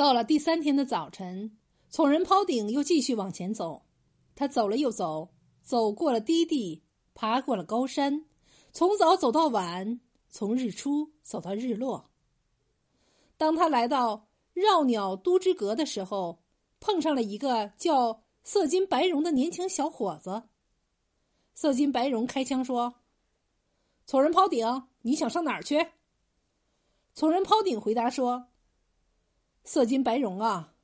到了第三天的早晨，从人抛顶又继续往前走。他走了又走，走过了低地，爬过了高山，从早走到晚，从日出走到日落。当他来到绕鸟都之阁的时候，碰上了一个叫色金白荣的年轻小伙子。色金白荣开枪说：“从人抛顶，你想上哪儿去？”从人抛顶回答说。色金白荣啊，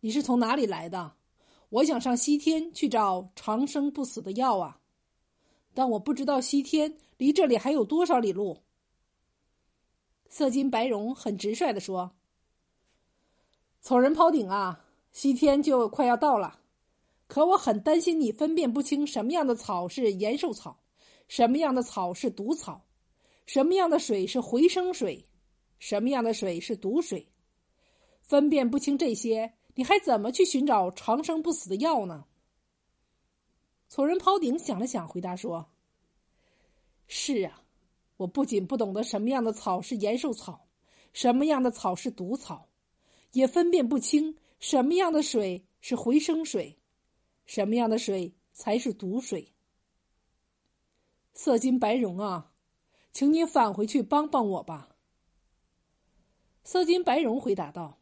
你是从哪里来的？我想上西天去找长生不死的药啊，但我不知道西天离这里还有多少里路。色金白荣很直率的说：“草人抛顶啊，西天就快要到了，可我很担心你分辨不清什么样的草是延寿草，什么样的草是毒草，什么样的水是回生水，什么样的水是毒水。”分辨不清这些，你还怎么去寻找长生不死的药呢？从人抛顶想了想，回答说：“是啊，我不仅不懂得什么样的草是延寿草，什么样的草是毒草，也分辨不清什么样的水是回生水，什么样的水才是毒水。色金白荣啊，请你返回去帮帮我吧。”色金白荣回答道。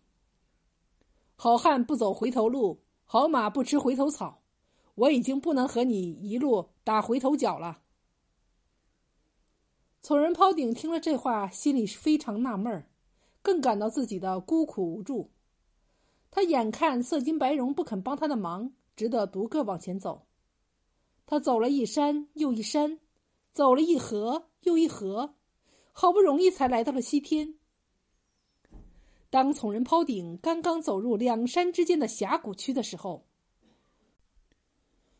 好汉不走回头路，好马不吃回头草。我已经不能和你一路打回头脚了。从人抛顶听了这话，心里是非常纳闷儿，更感到自己的孤苦无助。他眼看色金白荣不肯帮他的忙，只得独个往前走。他走了一山又一山，走了一河又一河，好不容易才来到了西天。当从人抛顶刚刚走入两山之间的峡谷区的时候，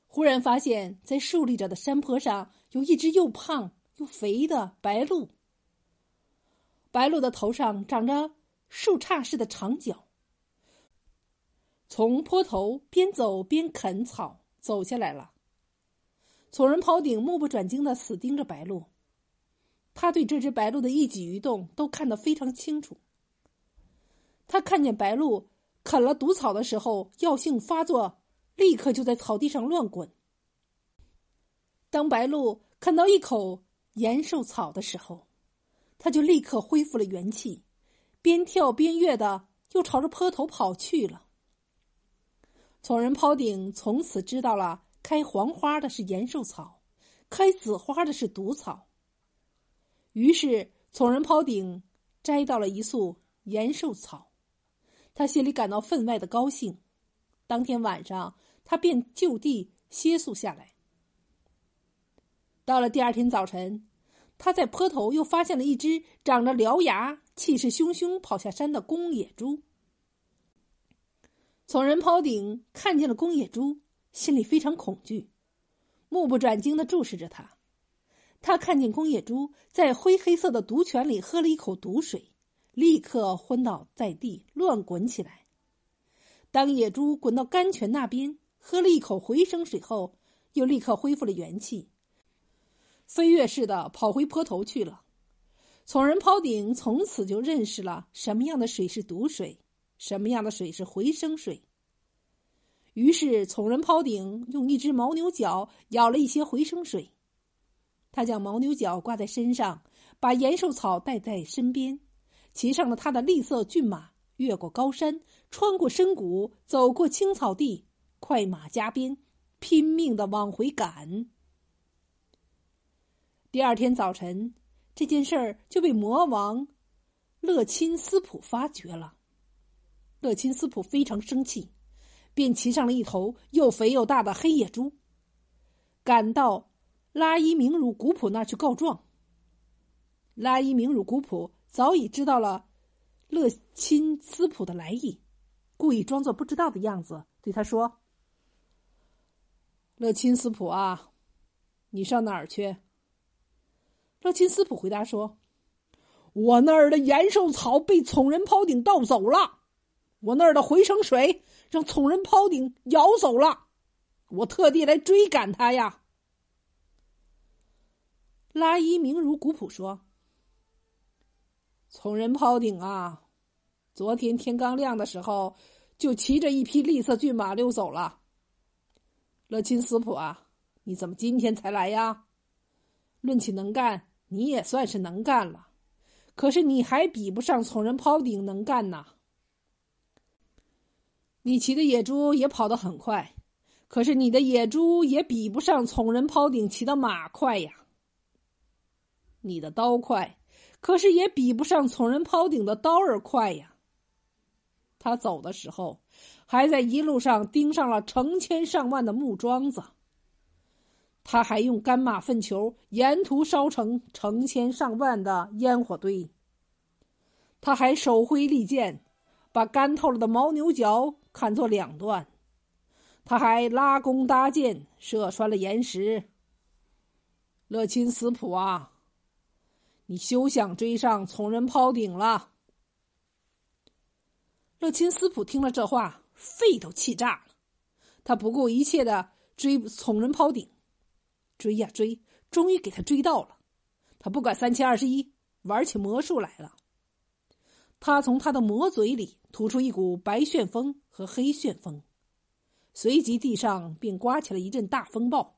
忽然发现，在竖立着的山坡上有一只又胖又肥的白鹿。白鹿的头上长着树杈似的长角，从坡头边走边啃草走下来了。从人抛顶目不转睛的死盯着白鹿，他对这只白鹿的一举一动都看得非常清楚。他看见白鹿啃了毒草的时候，药性发作，立刻就在草地上乱滚。当白鹿啃到一口延寿草的时候，他就立刻恢复了元气，边跳边跃的又朝着坡头跑去了。从人抛顶从此知道了，开黄花的是延寿草，开紫花的是毒草。于是从人抛顶摘到了一束延寿草。他心里感到分外的高兴，当天晚上他便就地歇宿下来。到了第二天早晨，他在坡头又发现了一只长着獠牙、气势汹汹跑下山的公野猪。从人抛顶看见了公野猪，心里非常恐惧，目不转睛的注视着他。他看见公野猪在灰黑色的毒泉里喝了一口毒水。立刻昏倒在地，乱滚起来。当野猪滚到甘泉那边，喝了一口回生水后，又立刻恢复了元气，飞跃似的跑回坡头去了。从人抛顶从此就认识了什么样的水是毒水，什么样的水是回生水。于是，从人抛顶用一只牦牛角舀了一些回生水，他将牦牛角挂在身上，把延寿草带在身边。骑上了他的栗色骏马，越过高山，穿过深谷，走过青草地，快马加鞭，拼命的往回赶。第二天早晨，这件事儿就被魔王乐钦斯普发觉了。乐钦斯普非常生气，便骑上了一头又肥又大的黑野猪，赶到拉伊明汝古普那去告状。拉伊明汝古普。早已知道了乐钦斯普的来意，故意装作不知道的样子，对他说：“乐钦斯普啊，你上哪儿去？”乐钦斯普回答说：“我那儿的延寿草被宠人抛顶盗走了，我那儿的回生水让宠人抛顶咬走了，我特地来追赶他呀。”拉伊明如古朴说。从人抛顶啊，昨天天刚亮的时候，就骑着一匹栗色骏马溜走了。乐钦斯普啊，你怎么今天才来呀？论起能干，你也算是能干了，可是你还比不上从人抛顶能干呐。你骑的野猪也跑得很快，可是你的野猪也比不上从人抛顶骑的马快呀。你的刀快，可是也比不上从人抛顶的刀儿快呀。他走的时候，还在一路上钉上了成千上万的木桩子。他还用干马粪球沿途烧成成千上万的烟火堆。他还手挥利剑，把干透了的牦牛角砍作两段。他还拉弓搭箭，射穿了岩石。乐钦斯普啊！你休想追上从人抛顶了！乐钦斯普听了这话，肺都气炸了。他不顾一切的追从人抛顶，追呀追，终于给他追到了。他不管三七二十一，玩起魔术来了。他从他的魔嘴里吐出一股白旋风和黑旋风，随即地上便刮起了一阵大风暴，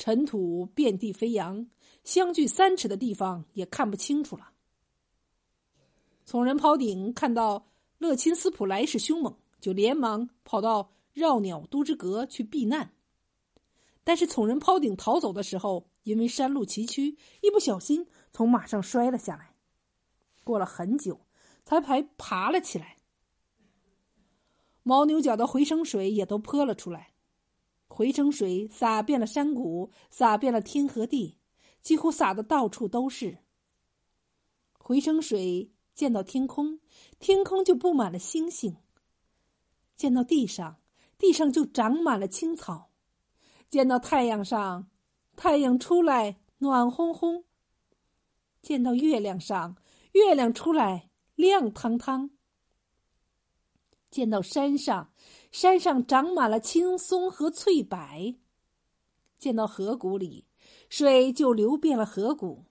尘土遍地飞扬。相距三尺的地方也看不清楚了。从人抛顶看到勒钦斯普来势凶猛，就连忙跑到绕鸟都之阁去避难。但是从人抛顶逃走的时候，因为山路崎岖，一不小心从马上摔了下来。过了很久，才爬爬了起来。牦牛角的回声水也都泼了出来，回声水洒遍了山谷，洒遍了天和地。几乎洒的到处都是。回声水溅到天空，天空就布满了星星；溅到地上，地上就长满了青草；溅到太阳上，太阳出来暖烘烘；溅到月亮上，月亮出来亮堂堂；溅到山上，山上长满了青松和翠柏；见到河谷里。水就流遍了河谷，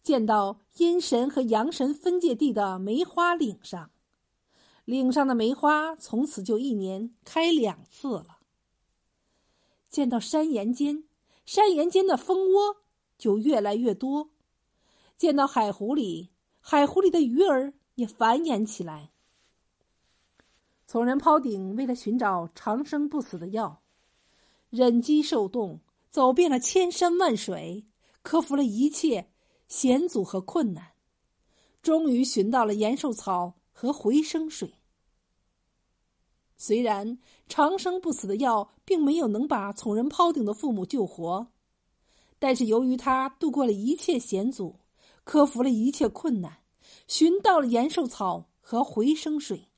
见到阴神和阳神分界地的梅花岭上，岭上的梅花从此就一年开两次了。见到山岩间，山岩间的蜂窝就越来越多；见到海湖里，海湖里的鱼儿也繁衍起来。从人抛顶为了寻找长生不死的药，忍饥受冻。走遍了千山万水，克服了一切险阻和困难，终于寻到了延寿草和回生水。虽然长生不死的药并没有能把从人抛顶的父母救活，但是由于他度过了一切险阻，克服了一切困难，寻到了延寿草和回生水，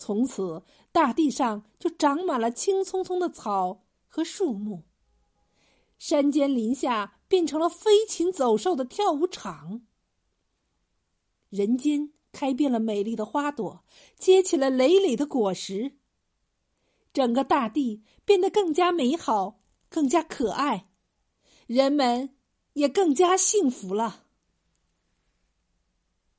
从此大地上就长满了青葱葱的草和树木。山间林下变成了飞禽走兽的跳舞场，人间开遍了美丽的花朵，结起了累累的果实。整个大地变得更加美好，更加可爱，人们也更加幸福了。